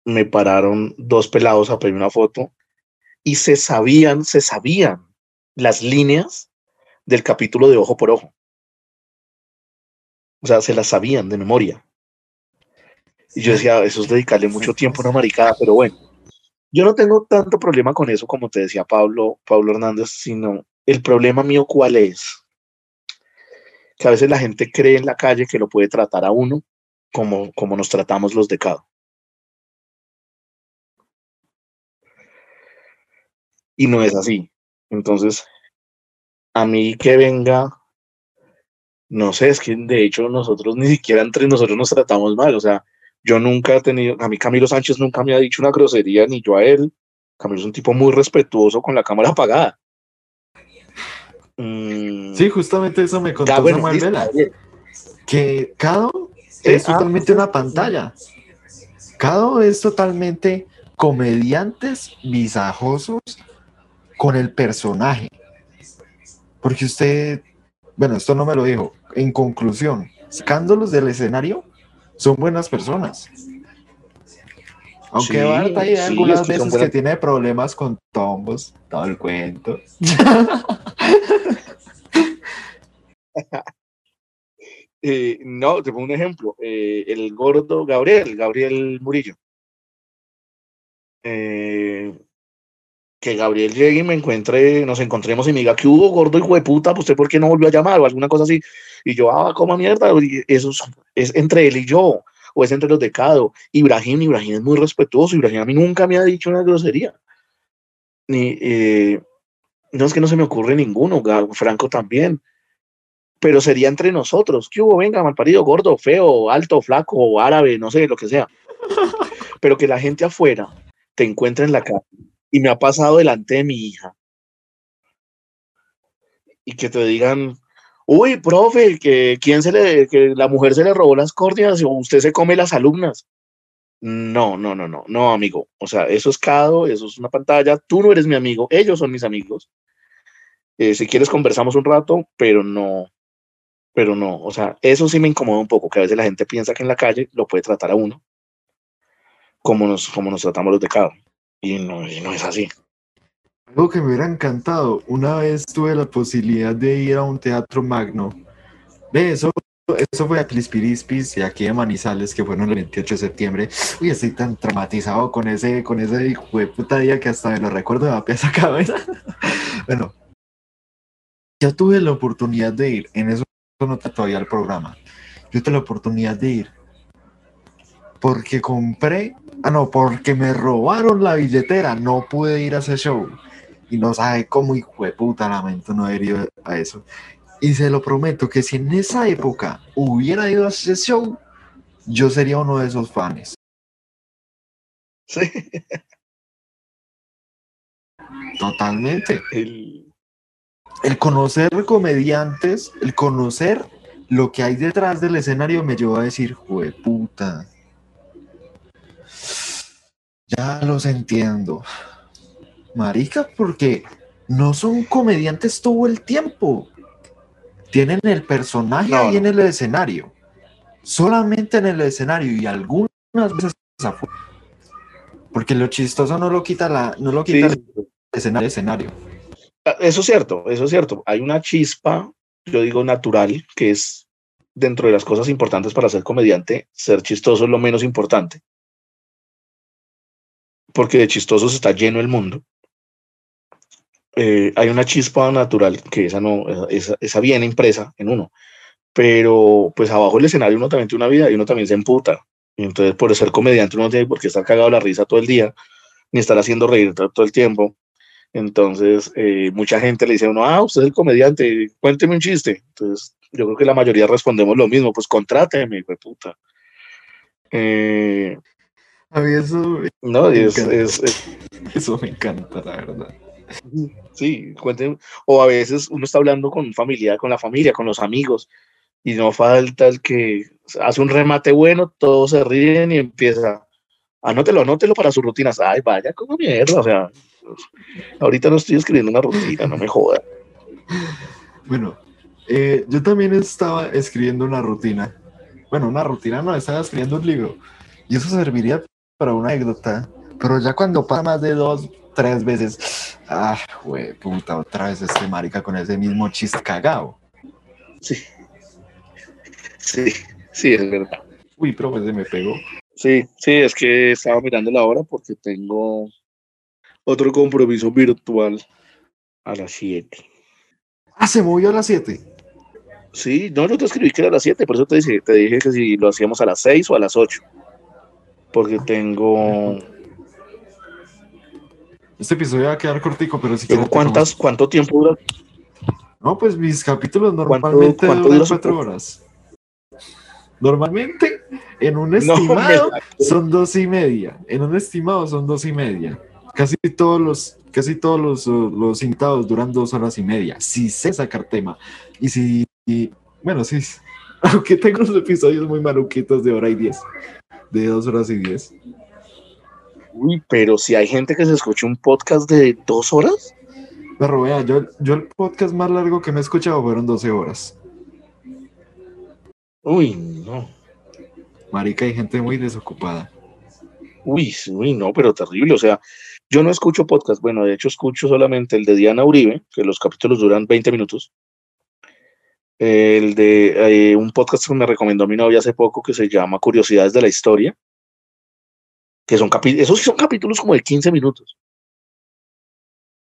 me pararon dos pelados a pedir una foto y se sabían, se sabían las líneas del capítulo de Ojo por Ojo. O sea, se las sabían de memoria. Y yo decía, eso es dedicarle mucho tiempo a una maricada, pero bueno. Yo no tengo tanto problema con eso, como te decía Pablo, Pablo Hernández, sino el problema mío cuál es? Que a veces la gente cree en la calle que lo puede tratar a uno como, como nos tratamos los de CADO. Y no es así. Entonces, a mí que venga, no sé, es que de hecho nosotros ni siquiera entre nosotros nos tratamos mal. O sea, yo nunca he tenido, a mí Camilo Sánchez nunca me ha dicho una grosería, ni yo a él. Camilo es un tipo muy respetuoso con la cámara <laughs> apagada. Mm. Sí, justamente eso me contó Samuel Vela. Que Cado es ah, totalmente una pantalla. Cado es totalmente comediantes visajosos con el personaje. Porque usted, bueno, esto no me lo dijo. En conclusión, sacándolos del escenario, son buenas personas. Aunque hay algunas veces que tiene problemas con tombos, todo el cuento. <laughs> <laughs> <laughs> Eh, no, te pongo un ejemplo. Eh, el gordo Gabriel, Gabriel Murillo. Eh, que Gabriel llegue y me encuentre, nos encontremos y me diga que hubo gordo y de puta, pues usted por qué no volvió a llamar o alguna cosa así. Y yo, ah, coma mierda, eso es, entre él y yo, o es entre los de Cado. Ibrahim, Ibrahim es muy respetuoso, Ibrahim a mí nunca me ha dicho una grosería. Ni, no es que no se me ocurre ninguno, Franco también pero sería entre nosotros. ¿Qué hubo? Venga, malparido, gordo, feo, alto, flaco, árabe, no sé, lo que sea. <laughs> Pero que la gente afuera te encuentre en la calle y me ha pasado delante de mi hija y que te digan, uy, profe, que quién se le, que la mujer se le robó las córneas o usted se come las alumnas. No, no, no, no, no, amigo. O sea, eso es cado, eso es una pantalla. Tú no eres mi amigo, ellos son mis amigos. Eh, si quieres conversamos un rato, pero no, pero no, o sea, eso sí me incomoda un poco, que a veces la gente piensa que en la calle lo puede tratar a uno como nos, como nos tratamos los de cada y no, no es así. Algo que me hubiera encantado, una vez tuve la posibilidad de ir a un teatro magno. De eso, eso fue a Clispirispis y aquí de Manizales, que fueron el 28 de septiembre. Uy, estoy tan traumatizado con ese, con ese hijo de puta día que hasta me lo recuerdo de la pieza cabeza. <laughs> bueno, yo tuve la oportunidad de ir en esos no todavía el programa. Yo tuve la oportunidad de ir. Porque compré, ah no, porque me robaron la billetera, no pude ir a ese show. Y no sabe cómo hijo de puta lamento no haber ido a eso. Y se lo prometo que si en esa época hubiera ido a ese show, yo sería uno de esos fans. Sí. Totalmente. El, el conocer comediantes, el conocer lo que hay detrás del escenario me llevó a decir, jue puta. Ya los entiendo. Marica, porque no son comediantes todo el tiempo. Tienen el personaje ahí en el escenario. Solamente en el escenario y algunas veces afuera. Porque lo chistoso no lo quita la, no lo quita el escenario. Eso es cierto, eso es cierto. Hay una chispa, yo digo natural, que es dentro de las cosas importantes para ser comediante, ser chistoso es lo menos importante. Porque de chistosos está lleno el mundo. Eh, hay una chispa natural que esa no, esa, esa viene impresa en uno. Pero pues abajo del escenario uno también tiene una vida y uno también se emputa. Y entonces por ser comediante uno no tiene por qué estar cagado la risa todo el día, ni estar haciendo reír todo el tiempo entonces, eh, mucha gente le dice a uno, ah, usted es el comediante, cuénteme un chiste. Entonces, yo creo que la mayoría respondemos lo mismo, pues contráteme, hijo de puta. Eh, a mí eso. No, es, es, Eso me encanta, la verdad. Sí, cuénteme. O a veces uno está hablando con familia, con la familia, con los amigos, y no falta el que hace un remate bueno, todos se ríen y empieza. Anótelo, anótelo para sus rutinas. Ay, vaya, como mierda, o sea, Ahorita no estoy escribiendo una rutina, no me joda. Bueno, eh, yo también estaba escribiendo una rutina. Bueno, una rutina no, estaba escribiendo un libro. Y eso serviría para una anécdota. Pero ya cuando pasa más de dos, tres veces, ah, güey, puta, otra vez este marica con ese mismo chiste cagado. Sí. Sí, sí, es verdad. Uy, pero se me pegó. Sí, sí, es que estaba mirando la hora porque tengo otro compromiso virtual a las 7. Ah, se movió a las 7. Sí, no, yo te escribí que era a las 7, por eso te dije, te dije que si lo hacíamos a las 6 o a las 8. Porque tengo. Este episodio va a quedar cortico, pero si Tengo quieres. ¿cuántas, ¿Cuánto tiempo dura? No, pues mis capítulos ¿Cuánto- normalmente cuánto duran dura su 4 podcast? horas. Normalmente, en un <laughs> estimado, son dos y media. En un estimado son dos y media. Casi todos los, casi todos los, los invitados duran dos horas y media. Si sé sacar tema. Y si, y- bueno, sí. <laughs> Aunque tengo unos episodios muy maluquitos de hora y diez. De dos horas y diez. Uy, pero si hay gente que se escucha un podcast de dos horas. Pero vea, yo, yo el podcast más largo que me he escuchado fueron 12 horas. Uy, no. Marica, hay gente muy desocupada. Uy, sí, uy, no, pero terrible. O sea, yo no escucho podcast. Bueno, de hecho, escucho solamente el de Diana Uribe, que los capítulos duran 20 minutos. El de eh, un podcast que me recomendó mi novia hace poco que se llama Curiosidades de la Historia. Que son capítulos, esos son capítulos como de 15 minutos.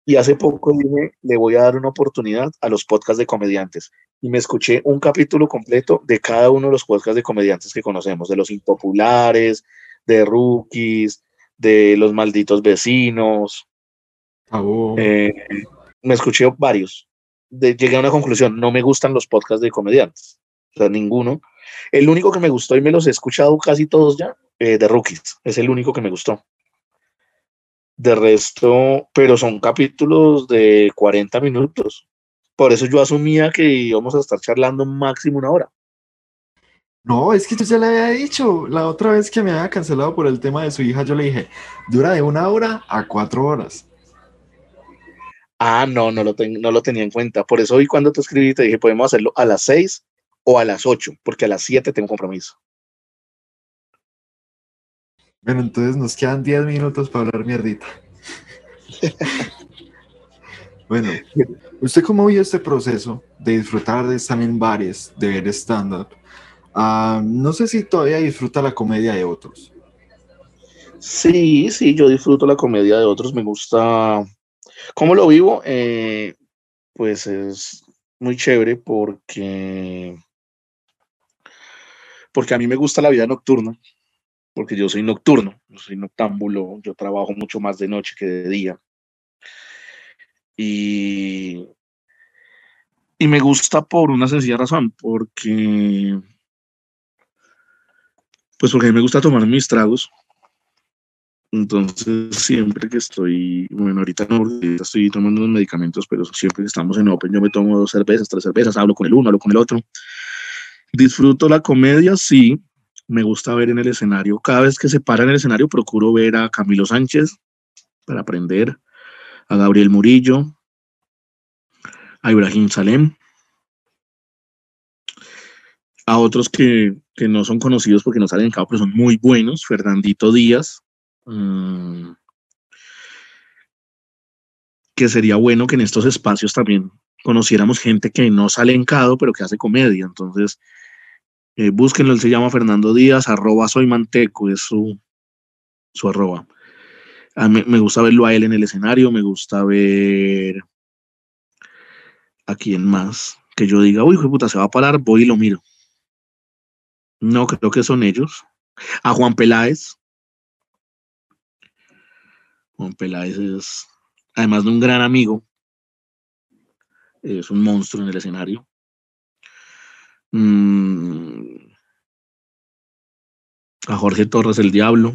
Y hace poco dije, le voy a dar una oportunidad a los podcasts de comediantes. Y me escuché un capítulo completo de cada uno de los podcasts de comediantes que conocemos, de los impopulares, de rookies, de los malditos vecinos. Tabú. Eh, me escuché varios. De- llegué a una conclusión, no me gustan los podcasts de comediantes. O sea, ninguno. El único que me gustó y me los he escuchado casi todos ya, eh, de rookies. Es el único que me gustó. De resto, pero son capítulos de 40 minutos. Por eso yo asumía que íbamos a estar charlando máximo una hora. No, es que yo ya le había dicho. La otra vez que me había cancelado por el tema de su hija, yo le dije, dura de una hora a cuatro horas. Ah, no, no lo, ten- no lo tenía en cuenta. Por eso hoy cuando te escribí te dije, podemos hacerlo a las 6 o a las 8, porque a las 7 tengo compromiso. Bueno, entonces nos quedan 10 minutos para hablar mierdita. <laughs> bueno, ¿usted cómo vio este proceso de disfrutar de estar en bares, de ver stand-up? Ah, no sé si todavía disfruta la comedia de otros. Sí, sí, yo disfruto la comedia de otros, me gusta. ¿Cómo lo vivo? Eh, pues es muy chévere porque, porque a mí me gusta la vida nocturna, porque yo soy nocturno, soy noctámbulo, yo trabajo mucho más de noche que de día. Y, y me gusta por una sencilla razón, porque pues porque me gusta tomar mis tragos. Entonces, siempre que estoy, bueno, ahorita no, estoy tomando unos medicamentos, pero siempre que estamos en Open, yo me tomo dos cervezas, tres cervezas, hablo con el uno, hablo con el otro. Disfruto la comedia, sí, me gusta ver en el escenario. Cada vez que se para en el escenario, procuro ver a Camilo Sánchez para aprender, a Gabriel Murillo, a Ibrahim Salem, a otros que, que no son conocidos porque no salen en cabo, pero son muy buenos, Fernandito Díaz, mm, que sería bueno que en estos espacios también conociéramos gente que no sale en CADO, pero que hace comedia. Entonces, eh, búsquenlo, él se llama Fernando Díaz, arroba soy es su, su arroba. A mí, me gusta verlo a él en el escenario, me gusta ver a quién más, que yo diga, uy, hijo puta, se va a parar, voy y lo miro. No, creo que son ellos. A Juan Peláez. Juan Peláez es, además de un gran amigo, es un monstruo en el escenario. Mm, a Jorge Torres el Diablo.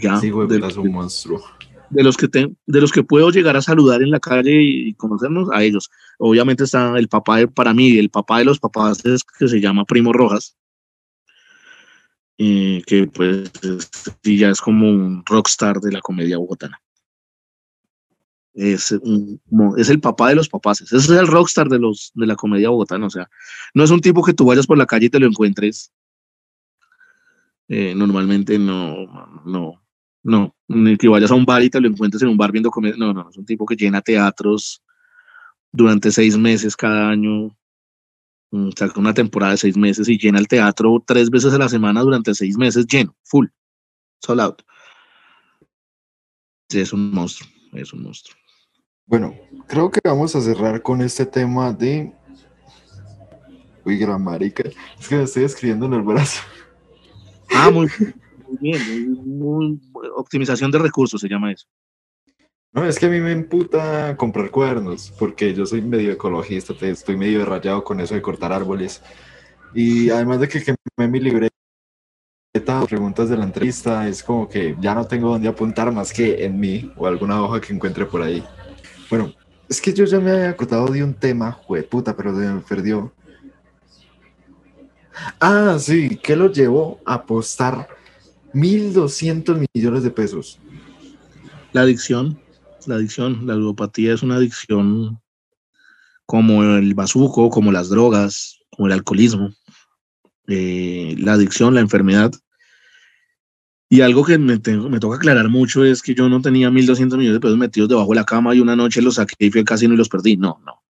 Ya, Sí, güey, de, es un monstruo. De los que de los que puedo llegar a saludar en la calle y conocernos a ellos. Obviamente está el papá de, para mí, el papá de los papás es que se llama Primo Rojas. que pues es- sí ya es como un rockstar de la comedia bogotana. Es, es el papá de los papás, ese es el rockstar de los de la comedia bogotana, o sea, no es un tipo que tú vayas por la calle y te lo encuentres. Eh, normalmente no, no, no, ni que vayas a un bar y te lo encuentres en un bar viendo comedia. No, no, es un tipo que llena teatros durante seis meses cada año. mm, Saca una temporada de seis meses y llena el teatro tres veces a la semana durante seis meses lleno, full, sold out. Sí, es un monstruo, es un monstruo. Bueno, creo que vamos a cerrar con este tema de. Uy, gran marica. Es que me estoy escribiendo en el brazo. Ah, muy, bien. Muy, optimización de recursos se llama eso. No, es que a mí me emputa comprar cuadernos, porque yo soy medio ecologista, estoy medio rayado con eso de cortar árboles. Y además de que quemé mi libreta, preguntas de la entrevista, es como que ya no tengo dónde apuntar más que en mí o alguna hoja que encuentre por ahí. Bueno, es que yo ya me había acordado de un tema, puta, pero se me perdió. Ah, sí, ¿qué lo llevó a apostar 1.200 millones de pesos? La adicción, la adicción, la ludopatía es una adicción como el bazuco, como las drogas, como el alcoholismo. Eh, la adicción, la enfermedad y algo que me, me, toca aclarar mucho es que yo no tenía 1.200 millones de pesos metidos debajo de la cama y una noche los saqué y fui al casino y los perdí. No, no.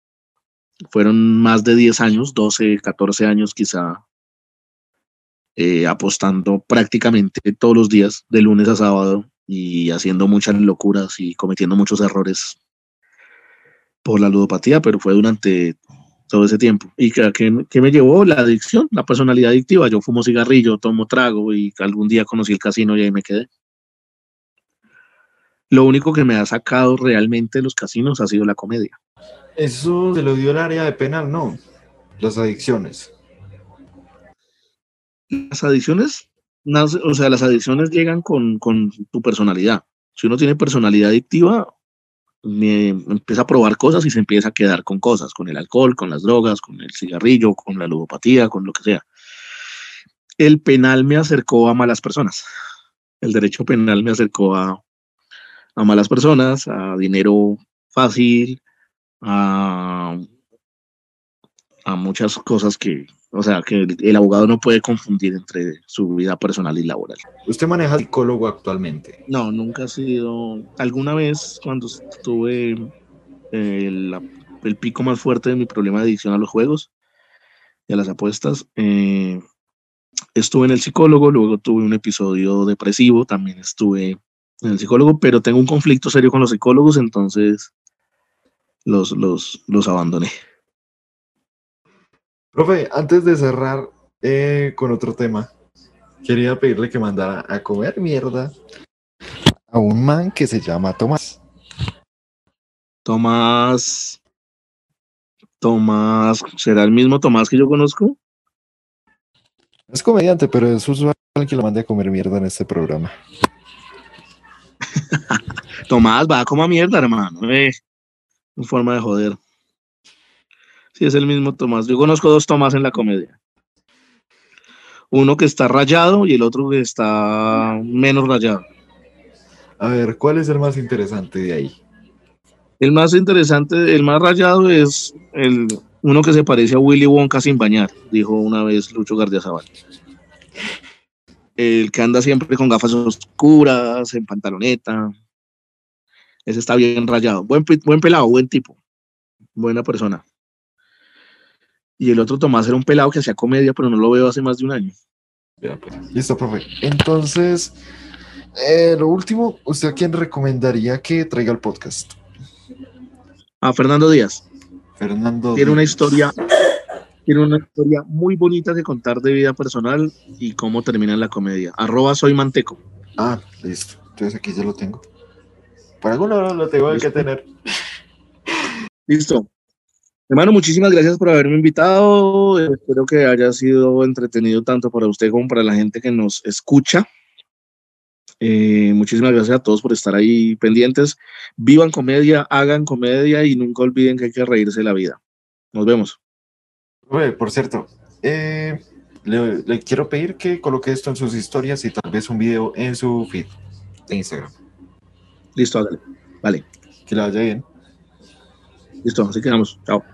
Fueron más de 10 años, 12, 14 años quizá, eh, apostando prácticamente todos los días, de lunes a sábado, y haciendo muchas locuras y cometiendo muchos errores por la ludopatía, pero fue durante todo ese tiempo. ¿Y que, me llevó? La adicción, la personalidad adictiva. Yo fumo cigarrillo, tomo trago y algún día conocí el casino y ahí me quedé. Lo único que me ha sacado realmente de los casinos ha sido la comedia. Eso se lo dio el área de penal, no. Las adicciones. Las adicciones, o sea, las adicciones llegan con, con tu personalidad. Si uno tiene personalidad adictiva, me empieza a probar cosas y se empieza a quedar con cosas, con el alcohol, con las drogas, con el cigarrillo, con la ludopatía, con lo que sea. El penal me acercó a malas personas. El derecho penal me acercó a, a malas personas, a dinero fácil, a, a muchas cosas que, o sea, que el, abogado no puede confundir entre su vida personal y laboral. ¿Usted maneja psicólogo actualmente? No, nunca ha sido. Alguna vez cuando tuve el, el, pico más fuerte de mi problema de adicción a los juegos y a las apuestas, eh, estuve en el psicólogo, luego tuve un episodio depresivo, también estuve en el psicólogo, pero tengo un conflicto serio con los psicólogos, entonces los, los, los abandoné. Profe, antes de cerrar eh, con otro tema, quería pedirle que mandara a comer mierda a un man que se llama Tomás. Tomás. Tomás, ¿será el mismo Tomás que yo conozco? Es comediante, pero es usual que lo mande a comer mierda en este programa. <laughs> Tomás, va a comer mierda, hermano. Eh. En forma de joder. Sí, es el mismo Tomás. Yo conozco dos Tomás en la comedia. Uno que está rayado y el otro que está menos rayado. A ver, ¿cuál es el más interesante de ahí? El más interesante, el más rayado es el uno que se parece a Willy Wonka sin bañar, dijo una vez Lucho Gardiazabal. El que anda siempre con gafas oscuras, en pantaloneta. Ese está bien rayado. Buen, buen pelado, buen tipo. Buena persona. Y el otro Tomás era un pelado que hacía comedia, pero no lo veo hace más de un año. Pues. Listo, profe. Entonces, eh, lo último, ¿usted a quién recomendaría que traiga el podcast? A Fernando Díaz. Fernando Tiene una historia, tiene una historia muy bonita de contar de vida personal y cómo termina en la comedia. Arroba soy manteco. Ah, listo. Entonces aquí ya lo tengo. Por alguna hora lo tengo que tener. Listo. Hermano, muchísimas gracias por haberme invitado. Espero que haya sido entretenido tanto para usted como para la gente que nos escucha. Eh, muchísimas gracias a todos por estar ahí pendientes. Vivan comedia, hagan comedia y nunca olviden que hay que reírse de la vida. Nos vemos. por cierto, eh, le, quiero pedir que coloque esto en sus historias y tal vez un video en su feed de Instagram. Listo, hágale. Vale. Que le vaya bien. Listo, así quedamos. Chao.